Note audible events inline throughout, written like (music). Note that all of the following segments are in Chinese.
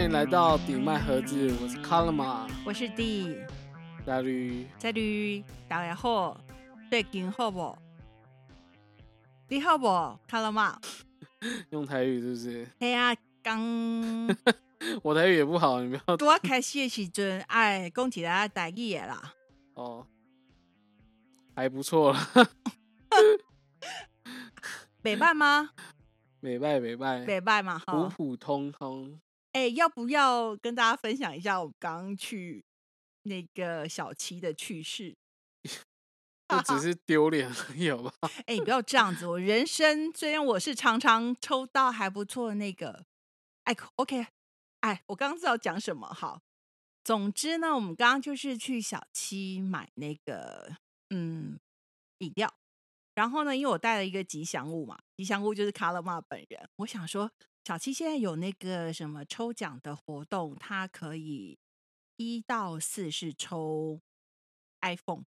欢迎来到顶麦盒子，我是卡拉玛，我是 D，大驴。在驴大家好，最近好不？你好不？卡拉玛，用台语是不是？哎呀，刚 (laughs) 我台语也不好，你不要。(laughs) 多开始的时阵，哎，讲起来台语的啦。(laughs) 哦，还不错了。北拜吗？美拜美拜美拜嘛，普普通通。哎，要不要跟大家分享一下我刚去那个小七的趣事？(laughs) 不只是丢脸而已，好吧？哎，你不要这样子。我人生虽然我是常常抽到还不错的那个，哎，OK，哎，我刚刚知道讲什么。好，总之呢，我们刚刚就是去小七买那个嗯饮料，然后呢，因为我带了一个吉祥物嘛，吉祥物就是卡拉玛本人。我想说，小七现在有那个什么抽奖的活动，它可以一到四是抽 iPhone。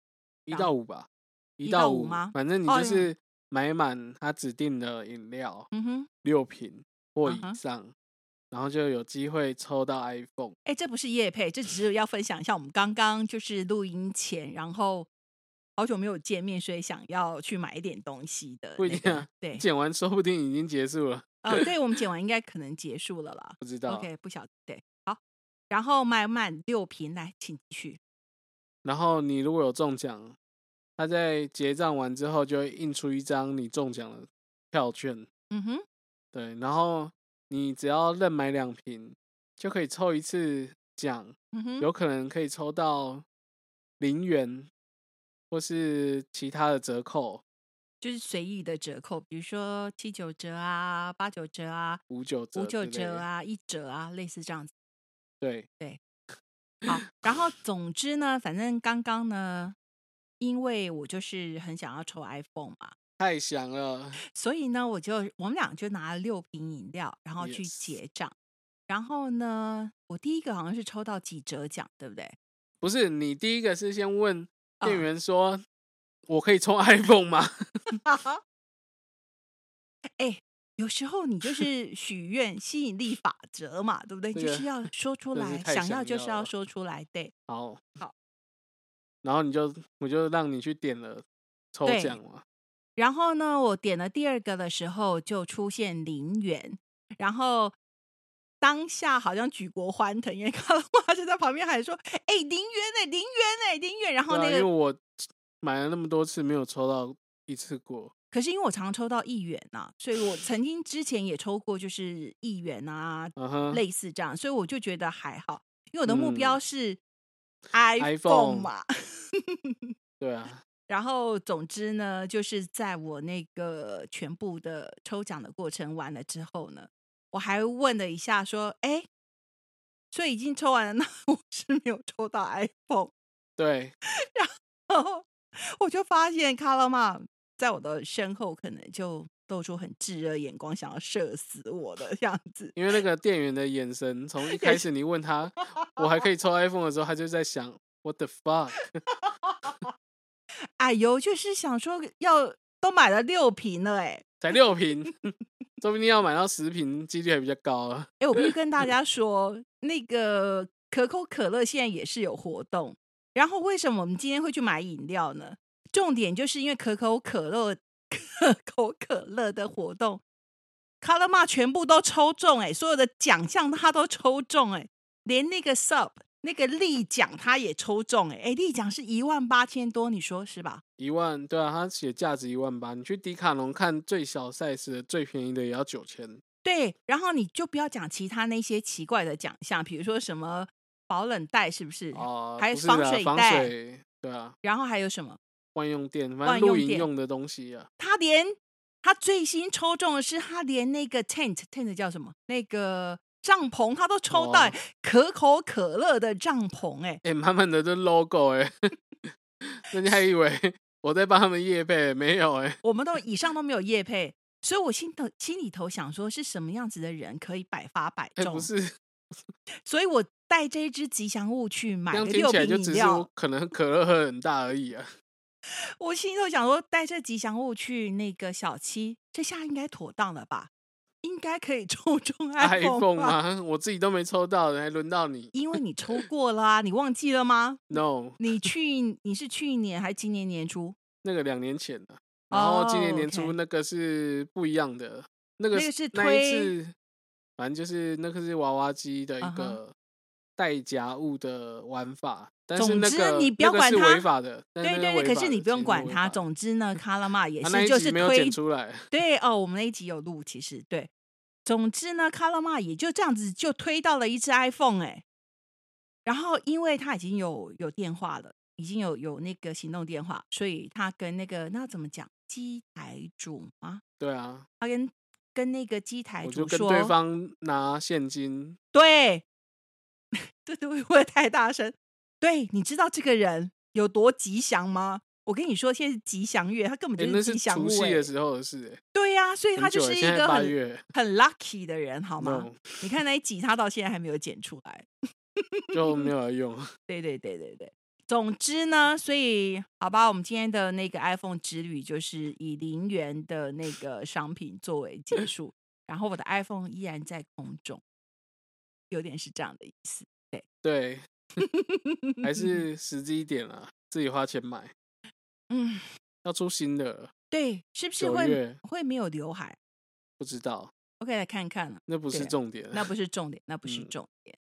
一到五吧，一到五吗？反正你就是买满他指定的饮料，嗯哼，六瓶或以上，然后就有机会抽到 iPhone。哎，这不是叶配，这只是要分享一下我们刚刚就是录音前，然后好久没有见面，所以想要去买一点东西的。不一定啊，对，剪完说不定已经结束了。呃，对，我们剪完应该可能结束了啦。不知道，OK，不晓得。对，好，然后买满六瓶来，请继续。然后你如果有中奖，他在结账完之后就会印出一张你中奖的票券。嗯哼，对，然后你只要任买两瓶，就可以抽一次奖。嗯哼，有可能可以抽到零元，或是其他的折扣，就是随意的折扣，比如说七九折啊、八九折啊、五九折、五九折啊、一折啊，类似这样子。对对。好，然后总之呢，反正刚刚呢，因为我就是很想要抽 iPhone 嘛，太想了，所以呢，我就我们俩就拿了六瓶饮料，然后去结账。然后呢，我第一个好像是抽到几折奖，对不对？不是，你第一个是先问店员说：“我可以充 (laughs) iPhone 吗？” (laughs) 哎。有时候你就是许愿吸引力法则嘛，对不对？就是要说出来，想要就是要说出来，对。好，好。然后你就我就让你去点了抽奖嘛。然后呢，我点了第二个的时候就出现零元，然后当下好像举国欢腾，因为卡拉玛就在旁边喊说：“哎，零元哎，零元哎，零元。”然后那个因为我买了那么多次，没有抽到一次过。可是因为我常常抽到一元呐，所以我曾经之前也抽过，就是一元啊，类似这样，所以我就觉得还好，因为我的目标是 iPhone 嘛。(laughs) 对啊。然后总之呢，就是在我那个全部的抽奖的过程完了之后呢，我还问了一下说：“哎，所以已经抽完了，那 (laughs) 我是没有抽到 iPhone。”对。(laughs) 然后我就发现卡拉玛。在我的身后，可能就露出很炙热眼光，想要射死我的样子。因为那个店员的眼神，从一开始你问他我还可以抽 iPhone 的时候，他就在想 What the fuck？(laughs) 哎呦，就是想说要都买了六瓶了，哎，才六瓶，(laughs) 说不定要买到十瓶，几率还比较高啊。哎，我必须跟大家说，那个可口可乐现在也是有活动。然后为什么我们今天会去买饮料呢？重点就是因为可口可乐、可口可乐的活动，卡拉玛全部都抽中哎，所有的奖项他都抽中哎，连那个 sub 那个立奖他也抽中哎，哎立奖是一万八千多，你说是吧？一万对啊，他写价值一万八，你去迪卡侬看最小 size 最便宜的也要九千。对，然后你就不要讲其他那些奇怪的奖项，比如说什么保冷袋是不是？哦，还有防水袋，对啊，然后还有什么？万用电，反正露营用的东西啊。他连他最新抽中的是，他连那个 tent tent 叫什么？那个帐篷他都抽到，可口可乐的帐篷，哎哎，满满的这 logo，哎，(laughs) 人家还以为我在帮他们夜配，没有哎，我们都以上都没有夜配，所以我心头心里头想说，是什么样子的人可以百发百中？不是，所以我带这只吉祥物去买了六瓶饮料，可能可乐喝很大而已啊。(laughs) 我心头想说，带这吉祥物去那个小七，这下应该妥当了吧？应该可以抽 (laughs) 中 (laughs) iPhone 啊？我自己都没抽到，还轮到你？因为你抽过了啊，你忘记了吗？No，你去你是去年还是今年年初？那个两年前的，然后今年年初那个是不一样的，那个是推，反正就是那个是娃娃机的一个带夹物的玩法。总之你不要管它，违法的。对对对，可是你不用管它。总之呢，(laughs) 卡拉玛也是就是推出来。对哦，我们那一集有录，其实对。总之呢，卡拉玛也就这样子就推到了一只 iPhone 哎。然后因为他已经有有电话了，已经有有那个行动电话，所以他跟那个那怎么讲机台主吗？对啊，他跟跟那个机台主说，对方拿现金。对，这都会不会太大声？对，你知道这个人有多吉祥吗？我跟你说，现在是吉祥月，他根本就是吉祥物。除夕的时候的事，对呀，所以他就是一个很很 lucky 的人，好吗？你看那一集，他到现在还没有剪出来，就没有用。对对对对对，总之呢，所以好吧，我们今天的那个 iPhone 之旅就是以零元的那个商品作为结束，然后我的 iPhone 依然在空中，有点是这样的意思。对对。还 (laughs) 是实际一点啊，自己花钱买。嗯，要出新的，对，是不是会会没有刘海？不知道，OK，来看看了。那不是重点，那不是重点，那不是重点。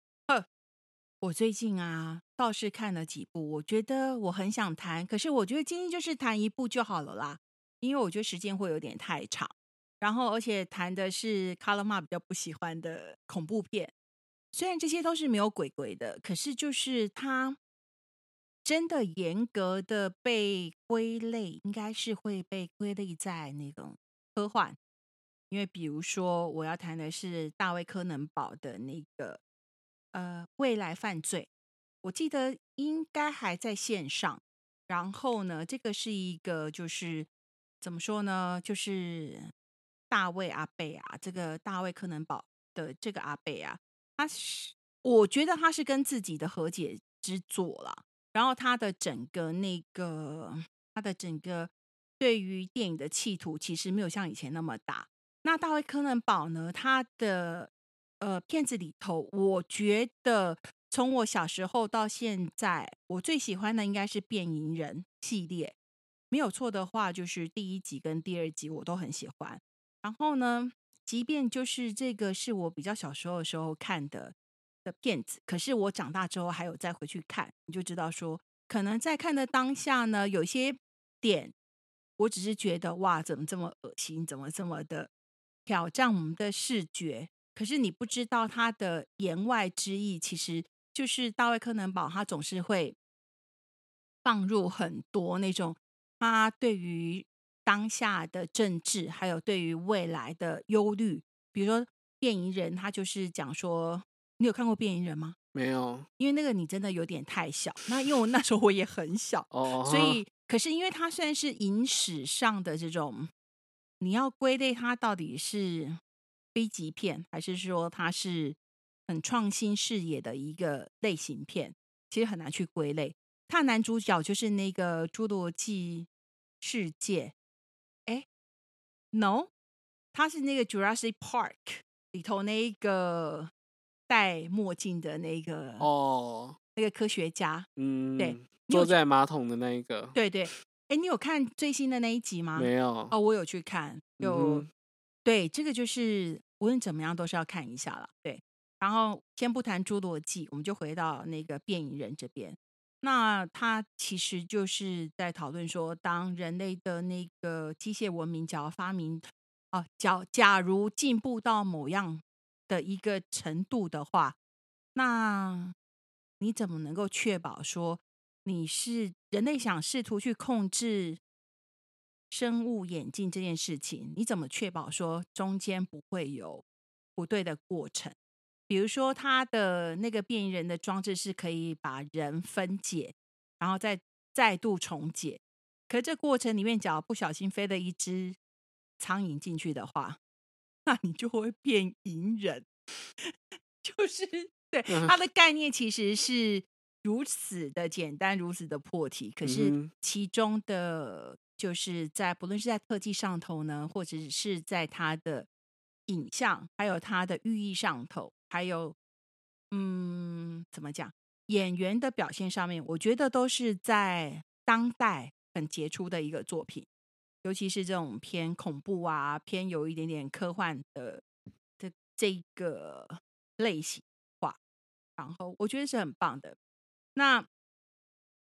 我最近啊倒是看了几部，我觉得我很想谈，可是我觉得今天就是谈一部就好了啦，因为我觉得时间会有点太长。然后，而且谈的是卡拉玛比较不喜欢的恐怖片。虽然这些都是没有鬼鬼的，可是就是它真的严格的被归类，应该是会被归类在那种科幻。因为比如说，我要谈的是大卫柯能堡的那个呃未来犯罪，我记得应该还在线上。然后呢，这个是一个就是怎么说呢？就是大卫阿贝啊，这个大卫柯能堡的这个阿贝啊。他是，我觉得他是跟自己的和解之作啦。然后他的整个那个，他的整个对于电影的企图，其实没有像以前那么大。那大卫柯南堡呢？他的呃片子里头，我觉得从我小时候到现在，我最喜欢的应该是变影人系列。没有错的话，就是第一集跟第二集我都很喜欢。然后呢？即便就是这个是我比较小时候的时候看的的片子，可是我长大之后还有再回去看，你就知道说，可能在看的当下呢，有些点，我只是觉得哇，怎么这么恶心，怎么这么的挑战我们的视觉？可是你不知道他的言外之意，其实就是大卫柯南堡他总是会放入很多那种他对于。当下的政治，还有对于未来的忧虑，比如说《变异人》，他就是讲说，你有看过《变异人》吗？没有，因为那个你真的有点太小。那因为我那时候我也很小，哦，所以可是因为它虽然是影史上的这种，你要归类它到底是 B 级片，还是说它是很创新视野的一个类型片，其实很难去归类。它男主角就是那个《侏罗纪世界》。No，他是那个 Jurassic Park 里头那一个戴墨镜的那个哦，那个科学家，嗯，对，坐在马桶的那一个，对对。哎，你有看最新的那一集吗？没有。哦，我有去看，有。对，这个就是无论怎么样都是要看一下了。对，然后先不谈侏罗纪，我们就回到那个变异人这边。那他其实就是在讨论说，当人类的那个机械文明假如发明啊，假假如进步到某样的一个程度的话，那你怎么能够确保说你是人类想试图去控制生物演进这件事情？你怎么确保说中间不会有不对的过程？比如说，他的那个变异人的装置是可以把人分解，然后再再度重解。可这过程里面，假如不小心飞了一只苍蝇进去的话，那你就会变隐人。(laughs) 就是对它的概念其实是如此的简单，如此的破题。可是其中的，就是在不论是在特技上头呢，或者是在它的影像，还有它的寓意上头，还有嗯，怎么讲？演员的表现上面，我觉得都是在当代很杰出的一个作品，尤其是这种偏恐怖啊，偏有一点点科幻的的这个类型化，然后我觉得是很棒的。那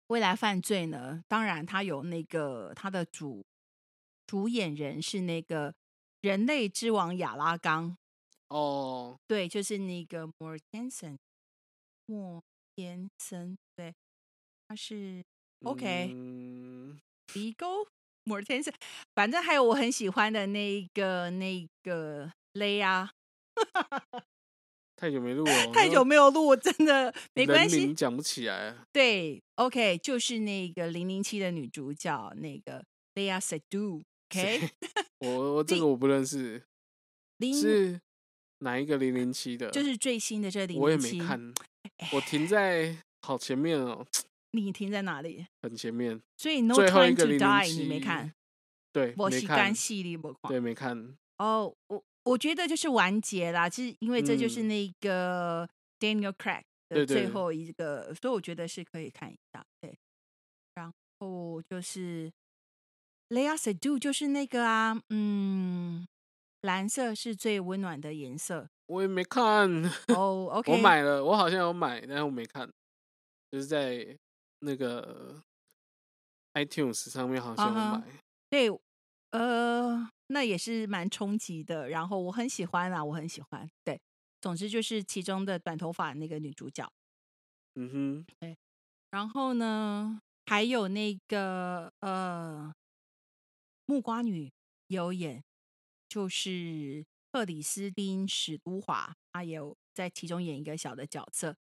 未来犯罪呢？当然，它有那个它的主主演人是那个人类之王亚拉冈哦，对，就是那个莫尔天森，莫天森，对，他是 OK，Vigo 莫尔天森，反正还有我很喜欢的那个那个雷亚。太久没录了，(laughs) 太久没有录，我真的 (laughs) 没关系，讲不起来。对，OK，就是那个零零七的女主角，那个 Leia Seydoux，OK，(laughs) 我我这个我不认识，是哪一个零零七的？就是最新的这零零七，我也没看，我停在好前面哦。(tsk) 你停在哪里？很前面。所以 No Time to Die 你没看？对，我是干系列没看。对，没看。哦，我。我觉得就是完结啦，其实因为这就是那个 Daniel Craig 的最后一个，所以我觉得是可以看一下。对，然后就是 Leia Seydoux，就是那个啊，嗯，蓝色是最温暖的颜色。我也没看 (laughs) 哦，OK，我买了，我好像有买，但是我没看，就是在那个 iTunes 上面好像有买。对，呃。那也是蛮冲击的，然后我很喜欢啊，我很喜欢。对，总之就是其中的短头发那个女主角，嗯哼，对。然后呢，还有那个呃，木瓜女有演，就是克里斯汀史都华，她有在其中演一个小的角色。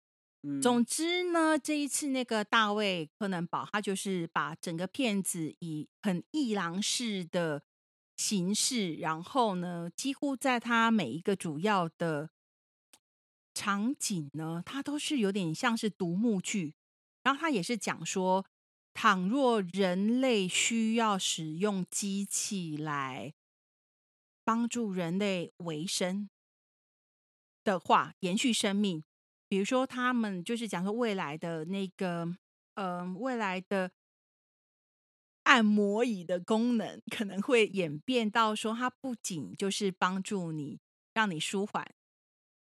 总之呢，这一次那个大卫柯南堡，他就是把整个片子以很一郎式的。形式，然后呢，几乎在他每一个主要的场景呢，它都是有点像是独幕剧。然后他也是讲说，倘若人类需要使用机器来帮助人类维生的话，延续生命，比如说他们就是讲说未来的那个，嗯，未来的。按摩椅的功能可能会演变到说，它不仅就是帮助你，让你舒缓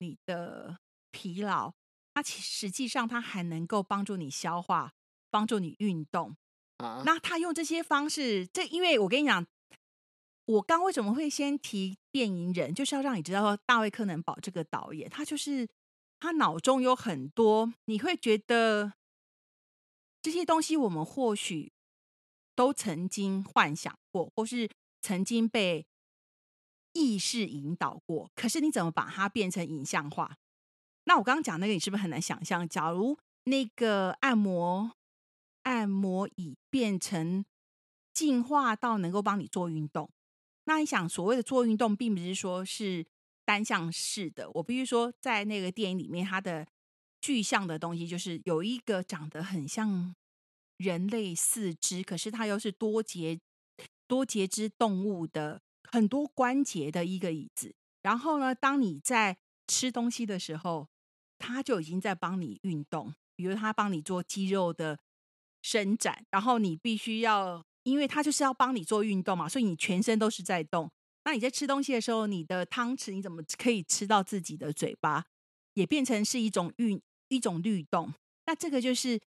你的疲劳，它其实际上它还能够帮助你消化，帮助你运动啊。那他用这些方式，这因为我跟你讲，我刚为什么会先提电影人，就是要让你知道说，大卫柯南堡这个导演，他就是他脑中有很多，你会觉得这些东西，我们或许。都曾经幻想过，或是曾经被意识引导过，可是你怎么把它变成影像化？那我刚刚讲那个，你是不是很难想象？假如那个按摩按摩椅变成进化到能够帮你做运动，那你想，所谓的做运动，并不是说是单向式的。我必须说，在那个电影里面，它的具象的东西就是有一个长得很像。人类四肢，可是它又是多节多节肢动物的很多关节的一个椅子。然后呢，当你在吃东西的时候，它就已经在帮你运动，比如它帮你做肌肉的伸展。然后你必须要，因为它就是要帮你做运动嘛，所以你全身都是在动。那你在吃东西的时候，你的汤匙你怎么可以吃到自己的嘴巴？也变成是一种运一种律动。那这个就是。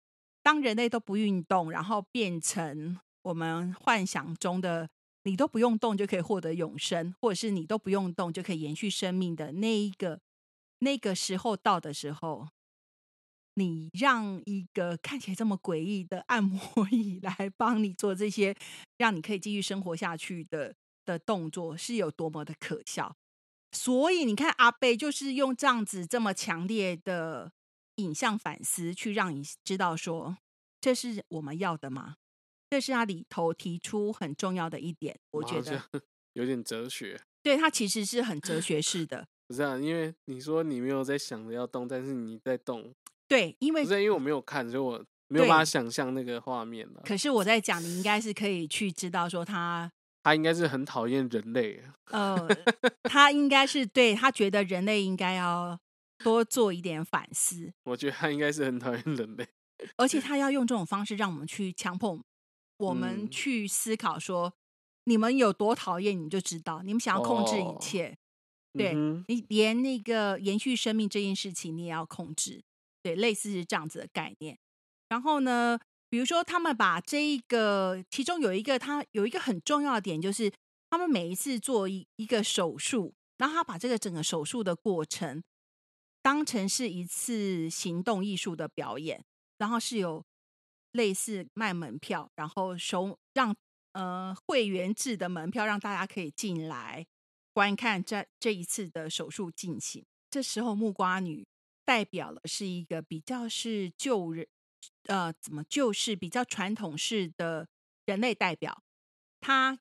当人类都不运动，然后变成我们幻想中的你都不用动就可以获得永生，或者是你都不用动就可以延续生命的那一个那个时候到的时候，你让一个看起来这么诡异的按摩 (laughs) 椅来帮你做这些，让你可以继续生活下去的的动作，是有多么的可笑。所以你看，阿贝就是用这样子这么强烈的。影像反思，去让你知道说，这是我们要的吗？这是他里头提出很重要的一点，我觉得 (laughs) 有点哲学。对他其实是很哲学式的。(laughs) 不是啊，因为你说你没有在想着要动，但是你在动。对，因为不是因为我没有看，所以我没有办法想象那个画面了。可是我在讲，你应该是可以去知道说，他他应该是很讨厌人类。呃，他应该是对他觉得人类应该要多做一点反思。我觉得他应该是很讨厌人类，而且他要用这种方式让我们去强迫我们去思考，说你们有多讨厌，你就知道你们想要控制一切。对你连那个延续生命这件事情，你也要控制。对，类似是这样子的概念。然后呢？比如说，他们把这一个，其中有一个，他有一个很重要的点，就是他们每一次做一一个手术，然后他把这个整个手术的过程当成是一次行动艺术的表演，然后是有类似卖门票，然后收让呃会员制的门票，让大家可以进来观看这这一次的手术进行。这时候木瓜女代表了是一个比较是旧人。呃，怎么就是比较传统式的人类代表？他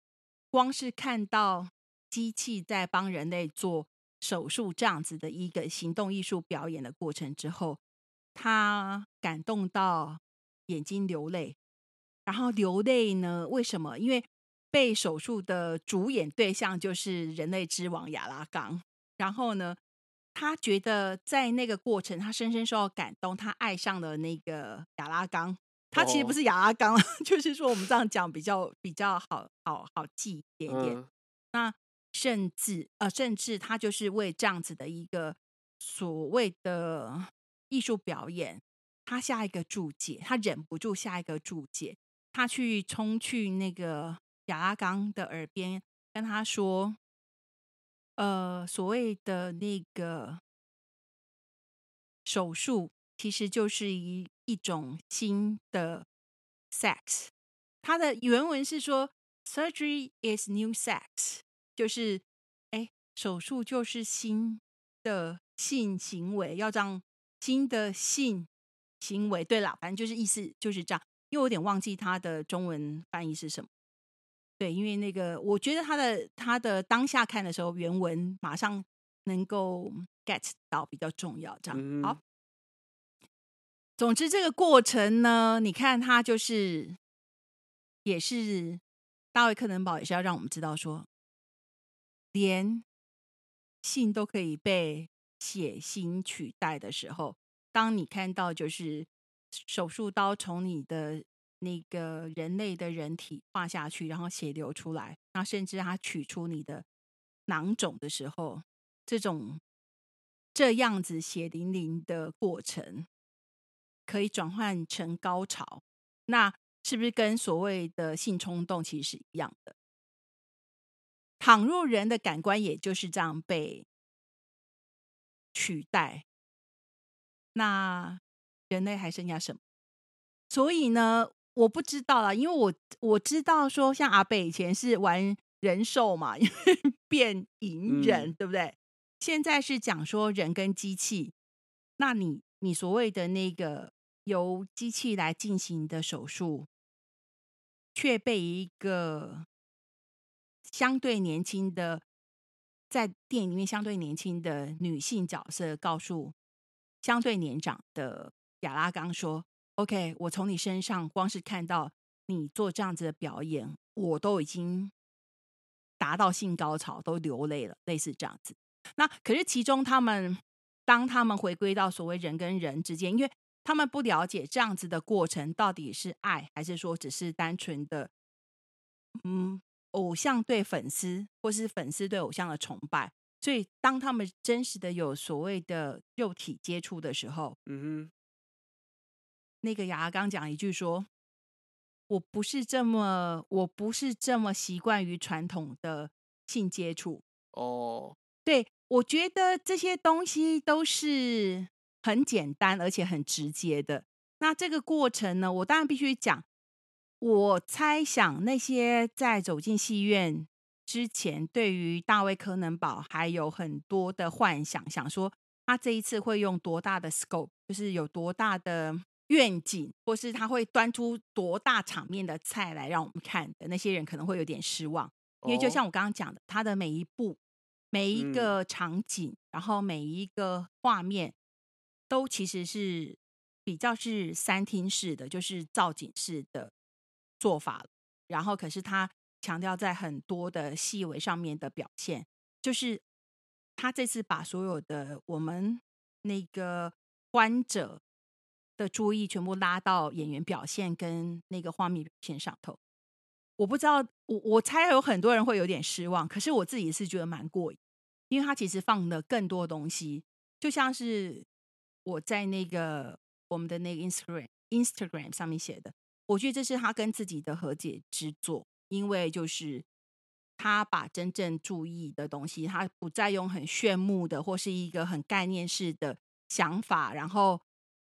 光是看到机器在帮人类做手术这样子的一个行动艺术表演的过程之后，他感动到眼睛流泪。然后流泪呢？为什么？因为被手术的主演对象就是人类之王亚拉冈。然后呢？他觉得在那个过程，他深深受到感动，他爱上了那个亚拉冈。他其实不是亚拉冈，(laughs) 就是说我们这样讲比较比较好好好记一点点。那甚至呃，甚至他就是为这样子的一个所谓的艺术表演，他下一个注解，他忍不住下一个注解，他去冲去那个亚拉冈的耳边跟他说。呃，所谓的那个手术，其实就是一一种新的 sex。它的原文是说，surgery is new sex，就是哎，手术就是新的性行为，要让新的性行为。对了，反正就是意思就是这样，因为我有点忘记它的中文翻译是什么。对，因为那个，我觉得他的他的当下看的时候，原文马上能够 get 到比较重要。这样好。总之，这个过程呢，你看他就是也是大卫·克能堡，也是要让我们知道说，连信都可以被写信取代的时候，当你看到就是手术刀从你的。那个人类的人体画下去，然后血流出来，那甚至他取出你的囊肿的时候，这种这样子血淋淋的过程，可以转换成高潮，那是不是跟所谓的性冲动其实是一样的？倘若人的感官也就是这样被取代，那人类还剩下什么？所以呢？我不知道啦，因为我我知道说，像阿北以前是玩人兽嘛，(laughs) 因为变隐忍，对不对？现在是讲说人跟机器，那你你所谓的那个由机器来进行的手术，却被一个相对年轻的，在电影里面相对年轻的女性角色告诉相对年长的亚拉冈说。OK，我从你身上光是看到你做这样子的表演，我都已经达到性高潮，都流泪了，类似这样子。那可是其中他们，当他们回归到所谓人跟人之间，因为他们不了解这样子的过程到底是爱，还是说只是单纯的，嗯，偶像对粉丝，或是粉丝对偶像的崇拜。所以当他们真实的有所谓的肉体接触的时候，嗯哼。那个牙刚讲一句说：“我不是这么，我不是这么习惯于传统的性接触。”哦，对，我觉得这些东西都是很简单而且很直接的。那这个过程呢，我当然必须讲。我猜想那些在走进戏院之前，对于大卫柯能堡还有很多的幻想，想说他这一次会用多大的 scope，就是有多大的。愿景，或是他会端出多大场面的菜来让我们看的那些人，可能会有点失望，因为就像我刚刚讲的，他的每一步、每一个场景，然后每一个画面，都其实是比较是三厅式的，就是造景式的做法。然后，可是他强调在很多的细微上面的表现，就是他这次把所有的我们那个观者的注意全部拉到演员表现跟那个画面表现上头。我不知道，我我猜有很多人会有点失望，可是我自己是觉得蛮过瘾，因为他其实放的更多东西，就像是我在那个我们的那个 Instagram Instagram 上面写的，我觉得这是他跟自己的和解之作，因为就是他把真正注意的东西，他不再用很炫目的或是一个很概念式的想法，然后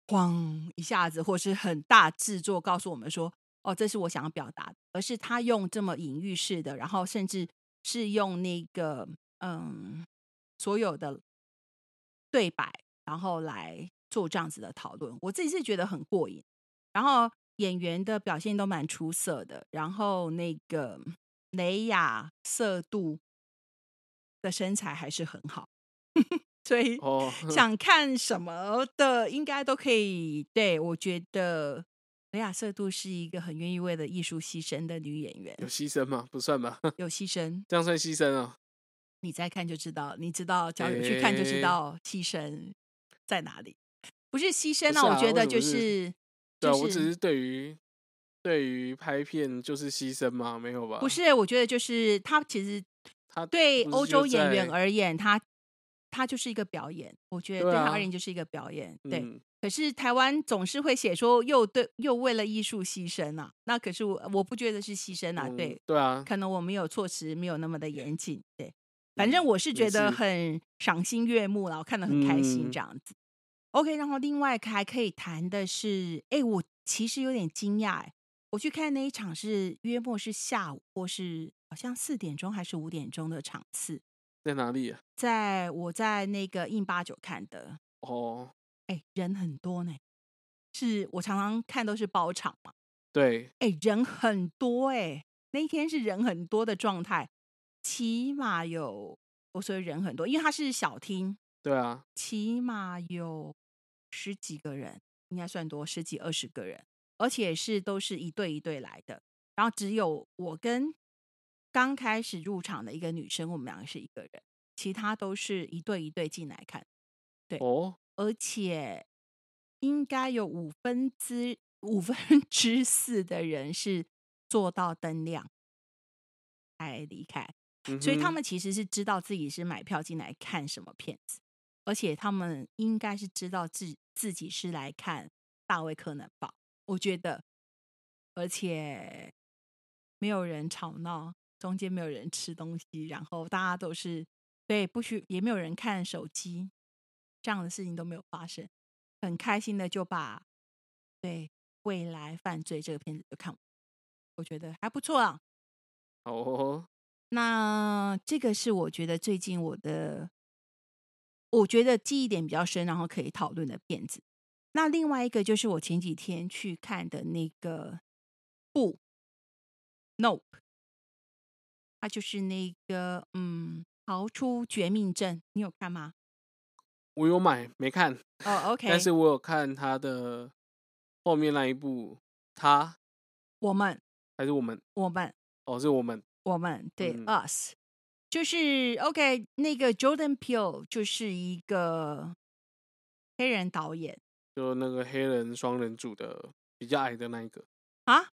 咣一下子或是很大制作告诉我们说。哦，这是我想要表达的，而是他用这么隐喻式的，然后甚至是用那个嗯所有的对白，然后来做这样子的讨论。我自己是觉得很过瘾，然后演员的表现都蛮出色的，然后那个雷亚色度的身材还是很好，所以 (laughs) 想看什么的应该都可以。对我觉得。雷亚瑟杜是一个很愿意为了艺术牺牲的女演员。有牺牲吗？不算吧。(laughs) 有牺牲，这样算牺牲啊？你再看就知道，你知道，只要有去看就知道牺牲在哪里。不是牺牲啊，我觉得就是，对我只是对于对于拍片就是牺牲吗？没有吧？不是，我觉得就是他其实他对欧洲演员而言，他他就是一个表演。我觉得对他而言就是一个表演。对。可是台湾总是会写说又对又为了艺术牺牲啊，那可是我我不觉得是牺牲啊，对对啊，可能我们有措辞没有那么的严谨，对，反正我是觉得很赏心悦目了，我看得很开心这样子。OK，然后另外还可以谈的是，哎，我其实有点惊讶，哎，我去看那一场是约莫是下午或是好像四点钟还是五点钟的场次，在哪里啊？在我在那个印八九看的哦。哎，人很多呢，是我常常看都是包场嘛。对，哎，人很多哎，那一天是人很多的状态，起码有我说人很多，因为它是小厅。对啊，起码有十几个人，应该算多，十几二十个人，而且是都是一对一对来的。然后只有我跟刚开始入场的一个女生，我们两个是一个人，其他都是一对一对进来看。对哦。而且应该有五分之五分之四的人是做到灯亮才离开，所以他们其实是知道自己是买票进来看什么片子，而且他们应该是知道自自己是来看大卫柯南吧。我觉得，而且没有人吵闹，中间没有人吃东西，然后大家都是对不许，也没有人看手机。这样的事情都没有发生，很开心的就把对未来犯罪这个片子就看完，我觉得还不错啊。哦，那这个是我觉得最近我的，我觉得记忆点比较深，然后可以讨论的片子。那另外一个就是我前几天去看的那个不，Nope，它就是那个嗯，逃出绝命镇，你有看吗？我有买没看哦，OK，(laughs) 但是我有看他的后面那一部，他我们还是我们我们？哦，是我们我们对 us 就是 OK，那个 Jordan Peele 就是一个黑人导演，就那个黑人双人组的比较矮的那一个。啊，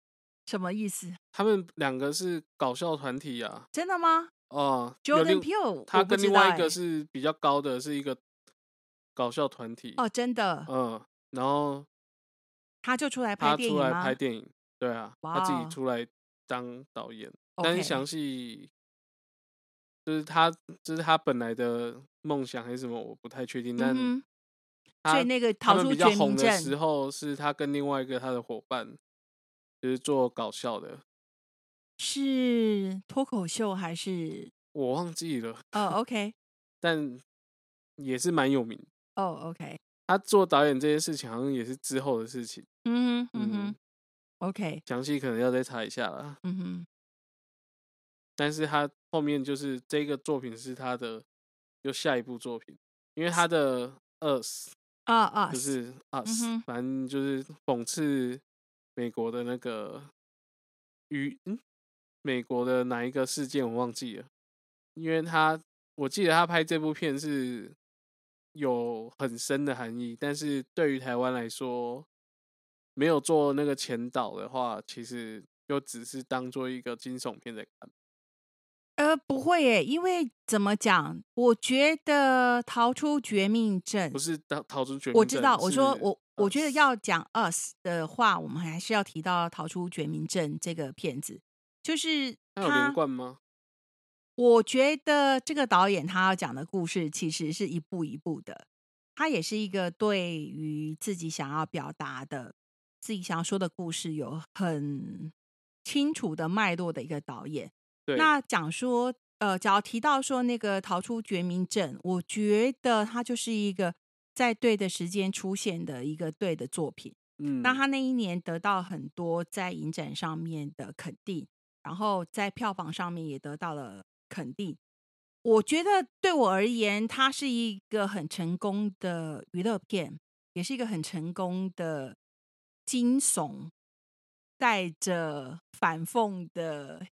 什么意思？他们两个是搞笑团体啊？真的吗？哦，Jordan Peele，他跟另外一个是比较高的，是一个。搞笑团体哦，真的，嗯，然后他就出来拍电影他出来拍电影，对啊，他自己出来当导演，但是详细就是他，就是他本来的梦想还是什么，我不太确定。但所以那个逃出比较红的时候，是他跟另外一个他的伙伴，就是做搞笑的，是脱口秀还是？我忘记了？哦，OK，(laughs) 但也是蛮有名。哦，OK，他做导演这件事情好像也是之后的事情。嗯哼，嗯哼，OK，详细可能要再查一下了。嗯哼，但是他后面就是这个作品是他的又下一部作品，因为他的 Us 啊啊，就是 Us，反正就是讽刺美国的那个与嗯美国的哪一个事件我忘记了，因为他我记得他拍这部片是有很深的含义，但是对于台湾来说，没有做那个前导的话，其实就只是当做一个惊悚片在看。呃，不会耶，因为怎么讲？我觉得逃出绝命镇不是逃逃出绝命镇。我知道，我说我我觉得要讲 us 的话，我们还是要提到逃出绝命镇这个片子，就是它有连贯吗？我觉得这个导演他要讲的故事其实是一步一步的，他也是一个对于自己想要表达的、自己想要说的故事有很清楚的脉络的一个导演。那讲说，呃，只要提到说那个逃出绝命镇，我觉得他就是一个在对的时间出现的一个对的作品。嗯，那他那一年得到很多在影展上面的肯定，然后在票房上面也得到了肯定。我觉得对我而言，它是一个很成功的娱乐片，也是一个很成功的惊悚带着反讽的。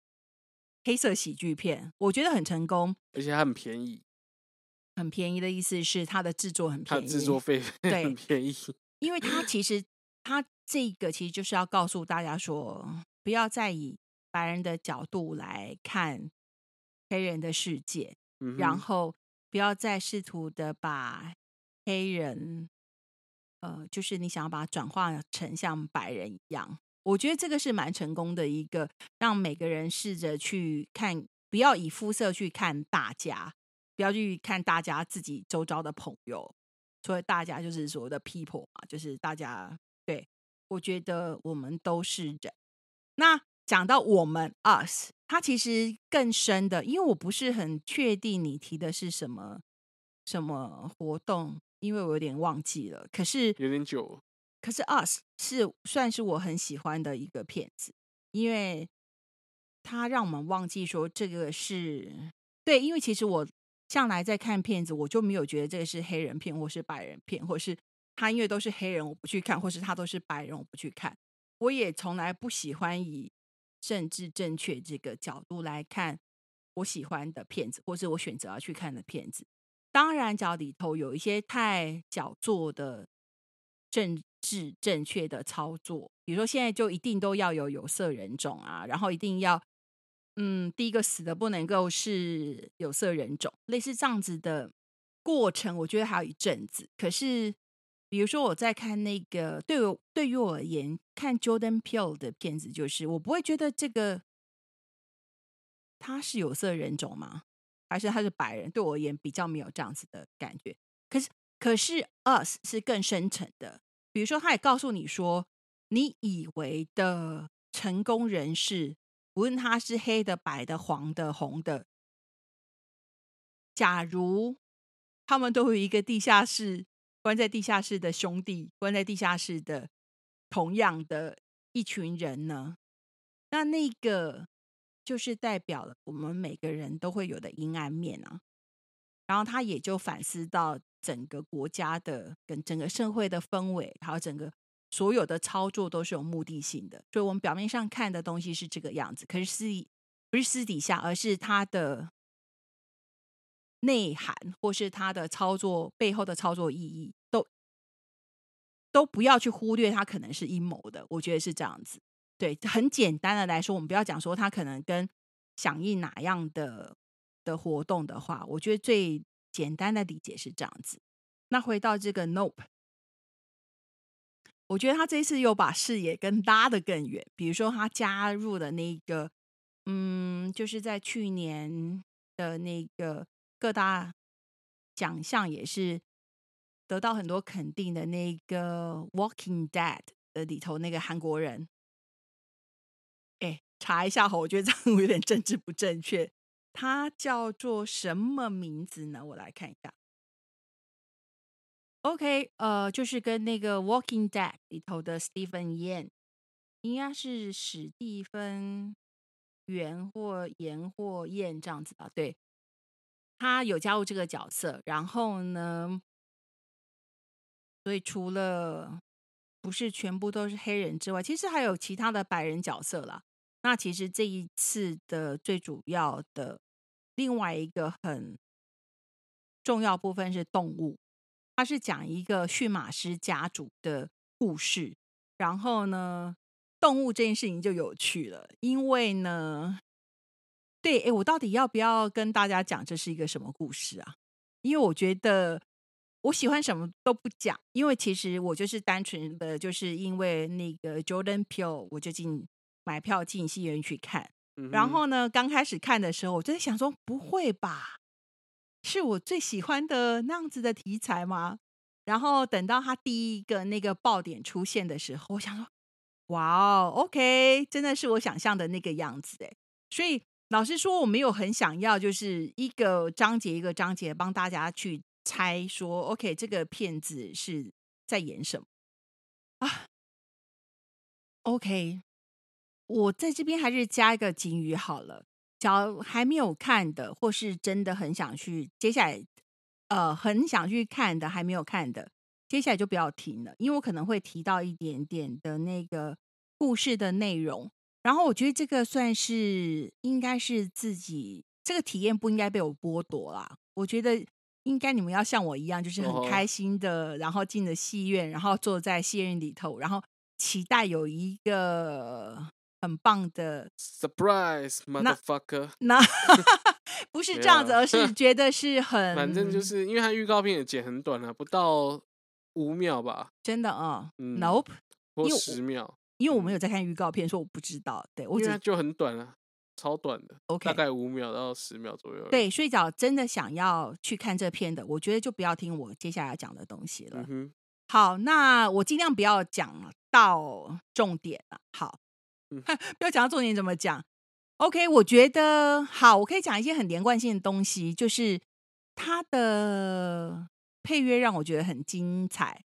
黑色喜剧片，我觉得很成功，而且它很便宜。很便宜的意思是它的制作很便宜，制作费 (laughs) 对很便宜。因为它其实它这个其实就是要告诉大家说，不要再以白人的角度来看黑人的世界，然后不要再试图的把黑人，呃，就是你想要把它转化成像白人一样。我觉得这个是蛮成功的一个，让每个人试着去看，不要以肤色去看大家，不要去看大家自己周遭的朋友，所以大家就是所谓的 people 嘛，就是大家。对我觉得我们都是人。那讲到我们 us，它其实更深的，因为我不是很确定你提的是什么什么活动，因为我有点忘记了。可是有点久。可是《Us》是算是我很喜欢的一个片子，因为它让我们忘记说这个是对。因为其实我向来在看片子，我就没有觉得这个是黑人片或是白人片，或是他因为都是黑人我不去看，或是他都是白人我不去看。我也从来不喜欢以政治正确这个角度来看我喜欢的片子，或是我选择要去看的片子。当然，脚里头有一些太矫作的政。治正确的操作，比如说现在就一定都要有有色人种啊，然后一定要，嗯，第一个死的不能够是有色人种，类似这样子的过程，我觉得还有一阵子。可是，比如说我在看那个，对我对于我而言，看 Jordan Peele 的片子，就是我不会觉得这个他是有色人种吗？还是他是白人？对我而言，比较没有这样子的感觉。可是，可是 Us 是更深层的。比如说，他也告诉你说，你以为的成功人士，无论他是黑的、白的、黄的、红的，假如他们都有一个地下室，关在地下室的兄弟，关在地下室的同样的一群人呢？那那个就是代表了我们每个人都会有的阴暗面啊。然后他也就反思到。整个国家的跟整个社会的氛围，还有整个所有的操作都是有目的性的，所以我们表面上看的东西是这个样子，可是私不是私底下，而是它的内涵，或是它的操作背后的操作意义，都都不要去忽略它可能是阴谋的。我觉得是这样子。对，很简单的来说，我们不要讲说它可能跟响应哪样的的活动的话，我觉得最。简单的理解是这样子。那回到这个 Nope，我觉得他这次又把视野跟拉的更远。比如说，他加入的那个，嗯，就是在去年的那个各大奖项也是得到很多肯定的那个《Walking Dead》的里头那个韩国人。哎，查一下哈，我觉得这样 (laughs) 有点政治不正确。他叫做什么名字呢？我来看一下。OK，呃，就是跟那个《Walking Dead》里头的 Stephen Yan，应该是史蒂芬·元或严或燕这样子吧？对，他有加入这个角色。然后呢，所以除了不是全部都是黑人之外，其实还有其他的白人角色啦。那其实这一次的最主要的另外一个很重要部分是动物，它是讲一个驯马师家族的故事。然后呢，动物这件事情就有趣了，因为呢，对，哎，我到底要不要跟大家讲这是一个什么故事啊？因为我觉得我喜欢什么都不讲，因为其实我就是单纯的就是因为那个 Jordan Peele，我就进。买票进戏院去看，然后呢，刚开始看的时候，我就在想说，不会吧，是我最喜欢的那样子的题材吗？然后等到他第一个那个爆点出现的时候，我想说，哇哦，OK，真的是我想象的那个样子哎。所以老实说，我没有很想要，就是一个章节一个章节帮大家去猜说，OK，这个片子是在演什么啊？OK。我在这边还是加一个金鱼好了，只要还没有看的，或是真的很想去，接下来呃很想去看的，还没有看的，接下来就不要听了，因为我可能会提到一点点的那个故事的内容。然后我觉得这个算是应该是自己这个体验不应该被我剥夺啦。我觉得应该你们要像我一样，就是很开心的，然后进了戏院，然后坐在戏院里头，然后期待有一个。很棒的 surprise motherfucker，那 (laughs) 不是这样子，而是 (laughs) 觉得是很，反正就是因为它预告片也剪很短了，不到五秒吧，真的啊，nope，或十秒，因为我们有在看预告片，说我不知道，对我觉得就很短了，超短的，OK，大概五秒到十秒左右，对，睡着真的想要去看这片的，我觉得就不要听我接下来要讲的东西了。嗯好，那我尽量不要讲到重点了，好。(laughs) 不要讲到重点，怎么讲？OK，我觉得好，我可以讲一些很连贯性的东西，就是它的配乐让我觉得很精彩。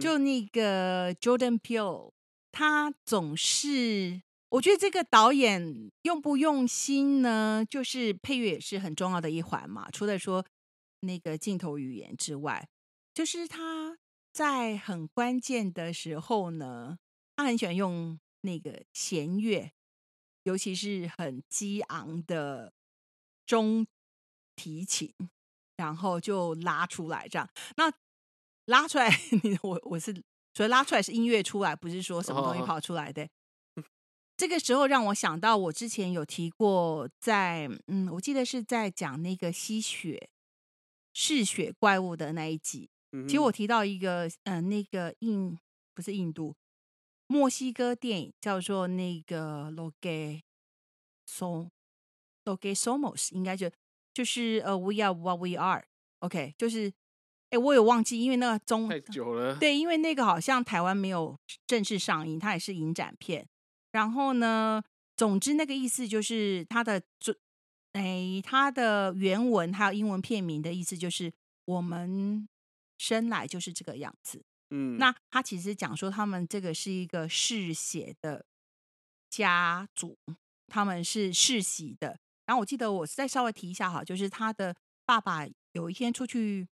就那个 Jordan Peele，他总是，我觉得这个导演用不用心呢？就是配乐也是很重要的一环嘛。除了说那个镜头语言之外，就是他在很关键的时候呢，他很喜欢用。那个弦乐，尤其是很激昂的中提琴，然后就拉出来这样。那拉出来，(laughs) 你我我是所以拉出来是音乐出来，不是说什么东西跑出来的。这个时候让我想到，我之前有提过，在嗯，我记得是在讲那个吸血嗜血怪物的那一集。其实我提到一个，嗯，那个印不是印度。墨西哥电影叫做那个《Lo que so Lo que somos》，应该就就是呃，We are what we are，OK，就是哎，我有忘记，因为那个中太久了，对，因为那个好像台湾没有正式上映，它也是影展片。然后呢，总之那个意思就是它的中哎，它的原文还有英文片名的意思就是我们生来就是这个样子。嗯，那他其实讲说，他们这个是一个嗜血的家族，他们是世袭的。然后我记得我再稍微提一下哈，就是他的爸爸有一天出去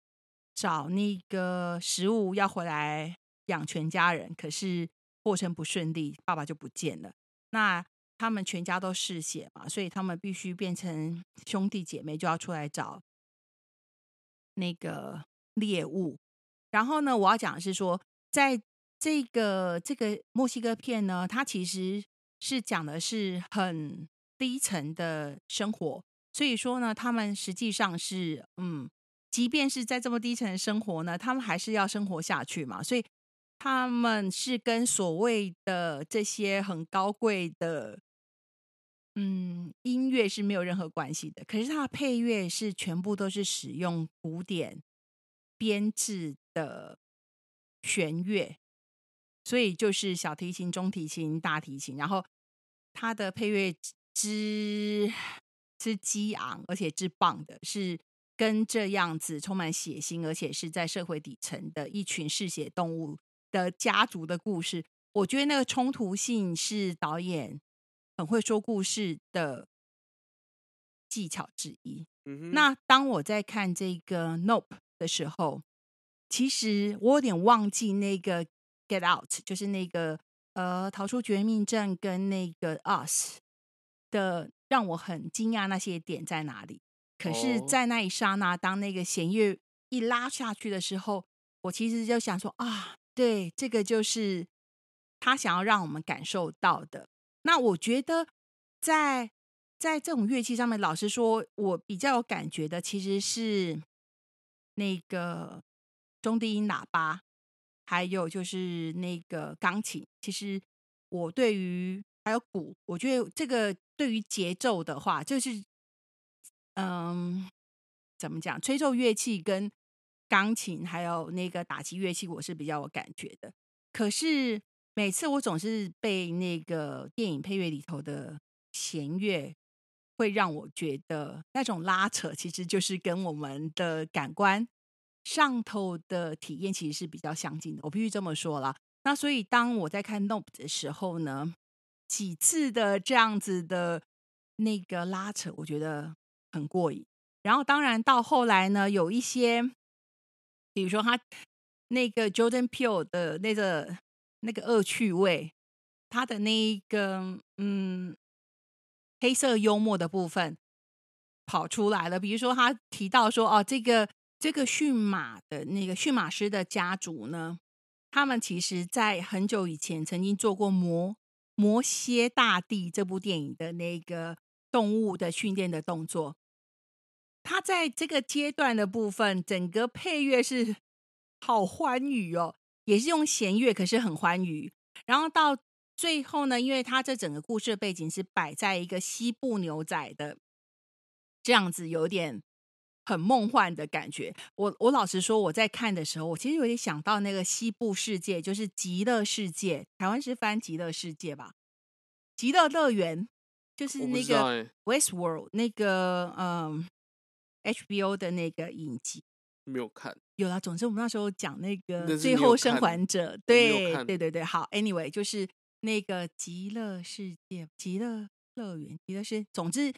找那个食物要回来养全家人，可是过程不顺利，爸爸就不见了。那他们全家都嗜血嘛，所以他们必须变成兄弟姐妹，就要出来找那个猎物。然后呢，我要讲的是说，在这个这个墨西哥片呢，它其实是讲的是很低层的生活。所以说呢，他们实际上是，嗯，即便是在这么低层的生活呢，他们还是要生活下去嘛。所以他们是跟所谓的这些很高贵的，嗯，音乐是没有任何关系的。可是它的配乐是全部都是使用古典编制。的弦乐，所以就是小提琴、中提琴、大提琴，然后它的配乐之之激昂，而且之棒的，是跟这样子充满血腥，而且是在社会底层的一群嗜血动物的家族的故事。我觉得那个冲突性是导演很会说故事的技巧之一。那当我在看这个《Nope》的时候。其实我有点忘记那个《Get Out》，就是那个呃，逃出绝命镇跟那个 Us 的，让我很惊讶那些点在哪里。可是，在那一刹那，当那个弦乐一拉下去的时候，我其实就想说啊，对，这个就是他想要让我们感受到的。那我觉得，在在这种乐器上面，老实说，我比较有感觉的其实是那个中低音喇叭。还有就是那个钢琴，其实我对于还有鼓，我觉得这个对于节奏的话，就是嗯，怎么讲？吹奏乐器跟钢琴还有那个打击乐器，我是比较有感觉的。可是每次我总是被那个电影配乐里头的弦乐，会让我觉得那种拉扯，其实就是跟我们的感官。上头的体验其实是比较相近的，我必须这么说了。那所以当我在看《Nope》的时候呢，几次的这样子的那个拉扯，我觉得很过瘾。然后当然到后来呢，有一些，比如说他那个 Jordan Peele 的那个那个恶趣味，他的那一个嗯黑色幽默的部分跑出来了。比如说他提到说哦这个。这个驯马的那个驯马师的家族呢，他们其实在很久以前曾经做过《魔魔蝎大帝》这部电影的那个动物的训练的动作。他在这个阶段的部分，整个配乐是好欢愉哦，也是用弦乐，可是很欢愉。然后到最后呢，因为他这整个故事的背景是摆在一个西部牛仔的这样子，有点。很梦幻的感觉。我我老实说，我在看的时候，我其实有点想到那个西部世界，就是极乐世界。台湾是翻极乐世界吧？极乐乐园就是那个 West World 那个嗯 HBO 的那个影集。没有看。有了，总之我们那时候讲那个最后生还者，对对对对。好，Anyway，就是那个极乐世界、极乐乐园、极乐世，总之，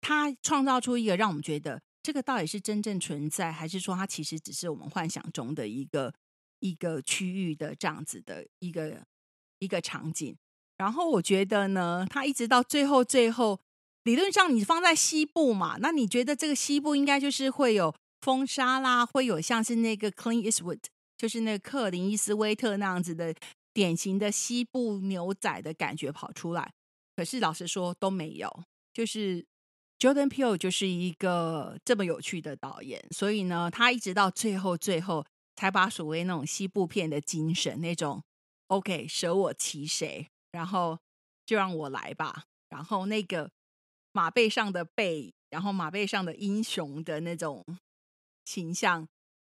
他创造出一个让我们觉得。这个到底是真正存在，还是说它其实只是我们幻想中的一个一个区域的这样子的一个一个场景？然后我觉得呢，它一直到最后最后，理论上你放在西部嘛，那你觉得这个西部应该就是会有风沙啦，会有像是那个 Clean Eastwood，就是那个克林伊斯威特那样子的典型的西部牛仔的感觉跑出来。可是老实说都没有，就是。Jordan Peele 就是一个这么有趣的导演，所以呢，他一直到最后最后才把所谓那种西部片的精神，那种 OK 舍我其谁，然后就让我来吧，然后那个马背上的背，然后马背上的英雄的那种形象，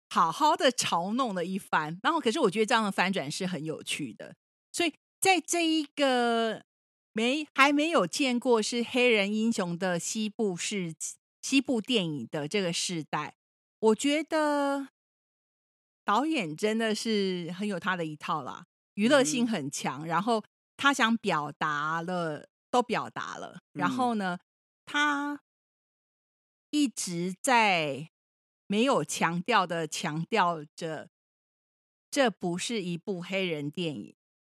好好的嘲弄了一番，然后可是我觉得这样的翻转是很有趣的，所以在这一个。没还没有见过是黑人英雄的西部是西部电影的这个时代，我觉得导演真的是很有他的一套啦，娱乐性很强，然后他想表达了都表达了，然后呢，他一直在没有强调的强调着，这不是一部黑人电影，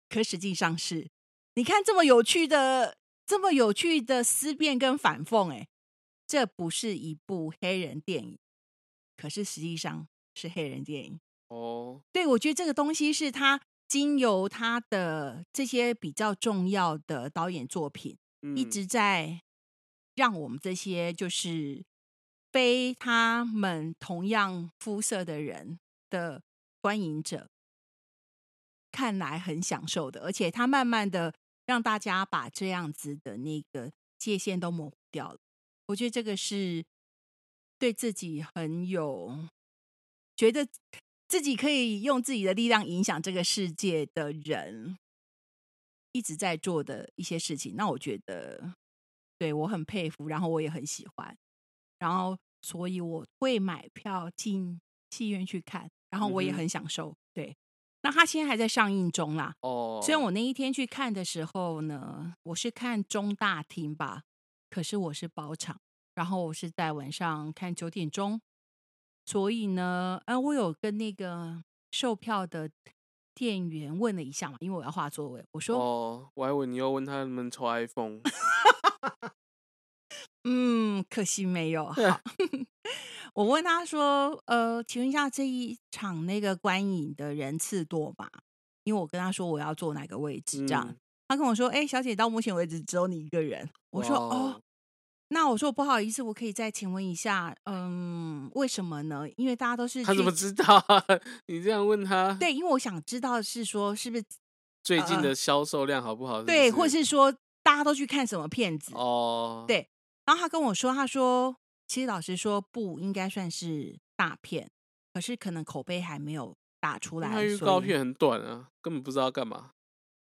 可实际上是。你看这么有趣的、这么有趣的思辨跟反讽，哎，这不是一部黑人电影，可是实际上是黑人电影哦。对，我觉得这个东西是他经由他的这些比较重要的导演作品，一直在让我们这些就是非他们同样肤色的人的观影者看来很享受的，而且他慢慢的。让大家把这样子的那个界限都模糊掉了，我觉得这个是对自己很有觉得自己可以用自己的力量影响这个世界的人一直在做的一些事情。那我觉得对我很佩服，然后我也很喜欢，然后所以我会买票进戏院去看，然后我也很享受。对。那他现在还在上映中啦。哦，虽然我那一天去看的时候呢，我是看中大厅吧，可是我是包场，然后我是在晚上看九点钟，所以呢，呃，我有跟那个售票的店员问了一下嘛，因为我要画座位，我说哦，我还以为你要问他能不能抽 iPhone。(laughs) 嗯，可惜没有。好，(laughs) 我问他说，呃，请问一下这一场那个观影的人次多吗？因为我跟他说我要坐哪个位置，这样他跟我说，哎，小姐，到目前为止只有你一个人。我说哦，那我说不好意思，我可以再请问一下，嗯，为什么呢？因为大家都是他怎么知道？(laughs) 你这样问他？对，因为我想知道是说是不是最近的销售量好不好？对，或是说大家都去看什么片子？哦，对。然后他跟我说，他说其实老实说不应该算是大片，可是可能口碑还没有打出来。预告片很短啊，根本不知道干嘛。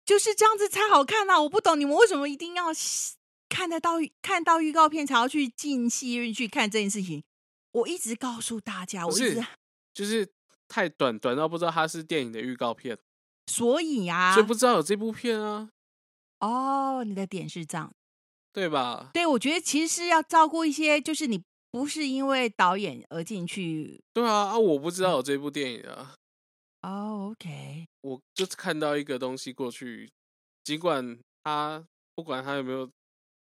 就是这样子才好看啊！我不懂你们为什么一定要看得到看到预告片才要去进戏院去看这件事情。我一直告诉大家，我一直就是太短，短到不知道它是电影的预告片。所以呀，所以不知道有这部片啊。哦，你的点是这样。对吧？对，我觉得其实是要照顾一些，就是你不是因为导演而进去。对啊，啊，我不知道有这部电影啊。哦，OK，我就是看到一个东西过去，尽管他不管他有没有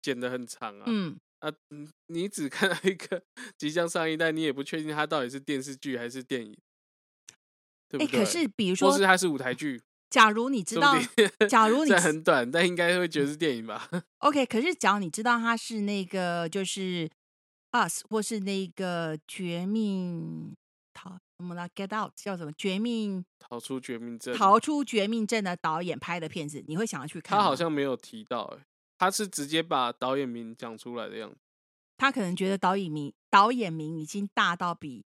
剪的很长啊，嗯，啊，你只看到一个即将上映，但你也不确定它到底是电视剧还是电影，对不对？可是比如说，或是它是舞台剧。假如你知道，假如 (laughs) 你很短，但应该会觉得是电影吧？(laughs) OK，可是假如你知道它是那个就是《Us》或是那个《绝命逃什么了 Get Out》叫什么《绝命逃出绝命镇》逃出绝命镇的导演拍的片子，你会想要去看？他好像没有提到，哎，他是直接把导演名讲出来的样子。他可能觉得导演名导演名已经大到比。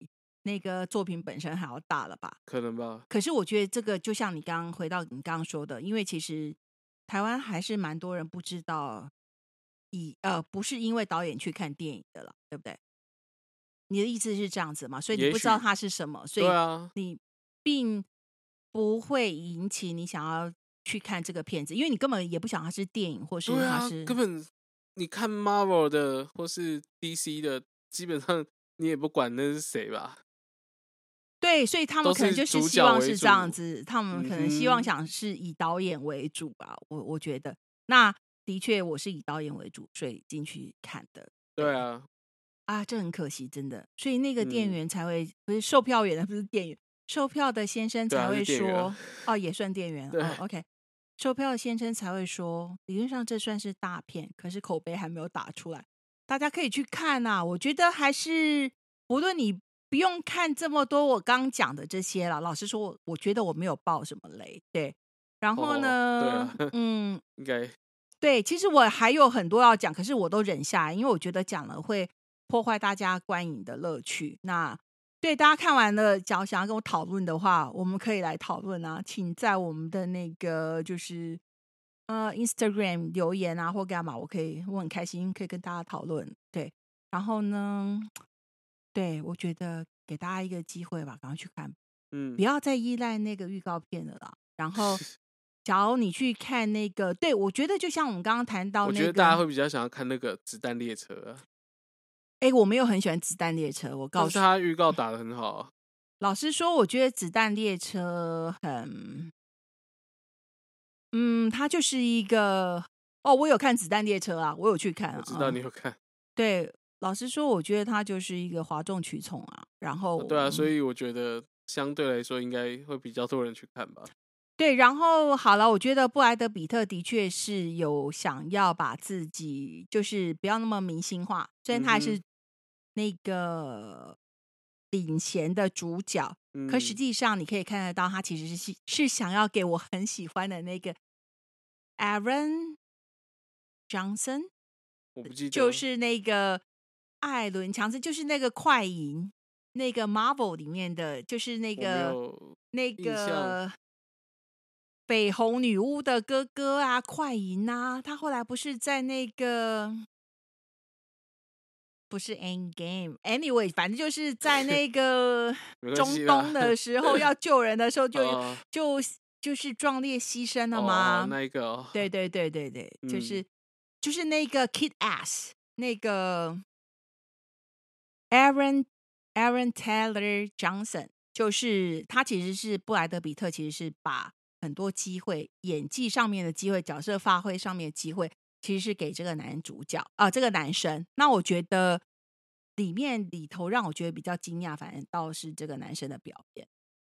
那个作品本身还要大了吧？可能吧。可是我觉得这个就像你刚刚回到你刚刚说的，因为其实台湾还是蛮多人不知道，以呃不是因为导演去看电影的了，对不对？你的意思是这样子嘛？所以你不知道它是什么，所以你并不会引起你想要去看这个片子，因为你根本也不想它是电影，或是它是根本你看 Marvel 的或是 DC 的，基本上你也不管那是谁吧。对，所以他们可能就是希望是这样子，他们可能希望想是以导演为主吧。我我觉得，那的确我是以导演为主，所以进去看的。对啊，啊，这很可惜，真的。所以那个店员才会不是售票员的，不是店员，售票的先生才会说，哦，也算店员。哦 OK，售票的先生才会说，理论上这算是大片，可是口碑还没有打出来，大家可以去看呐。我觉得还是无论你。不用看这么多我刚讲的这些了。老实说，我我觉得我没有爆什么雷。对，然后呢？(laughs) 嗯，应该对。其实我还有很多要讲，可是我都忍下来，因为我觉得讲了会破坏大家观影的乐趣。那对大家看完了，假如想要跟我讨论的话，我们可以来讨论啊，请在我们的那个就是呃 Instagram 留言啊，或干嘛，我可以我很开心可以跟大家讨论。对，然后呢？对，我觉得给大家一个机会吧，赶快去看，嗯，不要再依赖那个预告片了啦。然后，假如你去看那个，对我觉得就像我们刚刚谈到，我觉得大家会比较想要看那个子弹列车。哎，我没有很喜欢子弹列车，我告诉他预告打的很好。(laughs) 老实说，我觉得子弹列车很，嗯，它就是一个哦，我有看子弹列车啊，我有去看，我知道你有看，对。老实说，我觉得他就是一个哗众取宠啊。然后，对啊，所以我觉得相对来说应该会比较多人去看吧。对，然后好了，我觉得布莱德比特的确是有想要把自己就是不要那么明星化，虽然他还是那个领衔的主角，可实际上你可以看得到，他其实是是想要给我很喜欢的那个 Aaron Johnson，我不记得，就是那个。艾伦·强森就是那个快银，那个 Marvel 里面的，就是那个那个北红女巫的哥哥啊，快银啊，他后来不是在那个不是 End Game，Anyway，反正就是在 (laughs) 那个中东的时候要 (laughs) 救人的时候，就就就是壮烈牺牲了吗？那一个？对对对对对，就是就是那个 Kid Ass 那个。Aaron Aaron Taylor Johnson，就是他其实是布莱德比特，其实是把很多机会，演技上面的机会，角色发挥上面的机会，其实是给这个男主角啊，这个男生。那我觉得里面里头让我觉得比较惊讶，反正倒是这个男生的表演。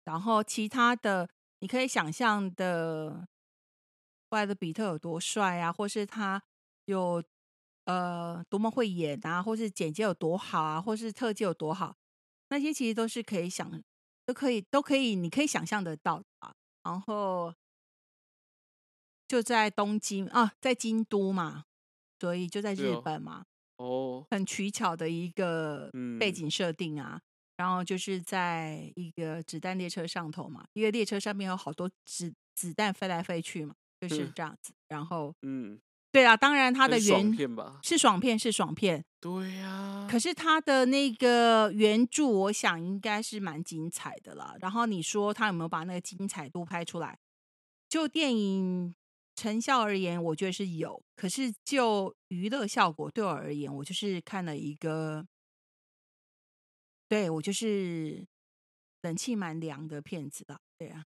然后其他的，你可以想象的，布莱德比特有多帅啊，或是他有。呃，多么会演啊，或是剪接有多好啊，或是特技有多好，那些其实都是可以想，都可以，都可以，你可以想象得到啊。然后就在东京啊，在京都嘛，所以就在日本嘛，哦，很取巧的一个背景设定啊。然后就是在一个子弹列车上头嘛，一个列车上面有好多子子弹飞来飞去嘛，就是这样子。然后，嗯。对啊，当然它的原是爽片，是爽片。对呀，可是它的那个原著，我想应该是蛮精彩的了。然后你说他有没有把那个精彩度拍出来？就电影成效而言，我觉得是有。可是就娱乐效果，对我而言，我就是看了一个，对我就是冷气蛮凉的片子吧。对啊，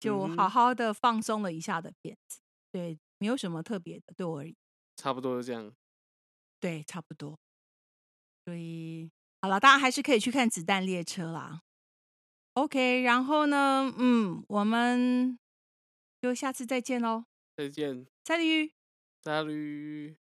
就好好的放松了一下的片子。对。没有什么特别的，对我而言，差不多是这样。对，差不多。所以好了，大家还是可以去看《子弹列车》啦。OK，然后呢，嗯，我们就下次再见喽。再见。再见。再见。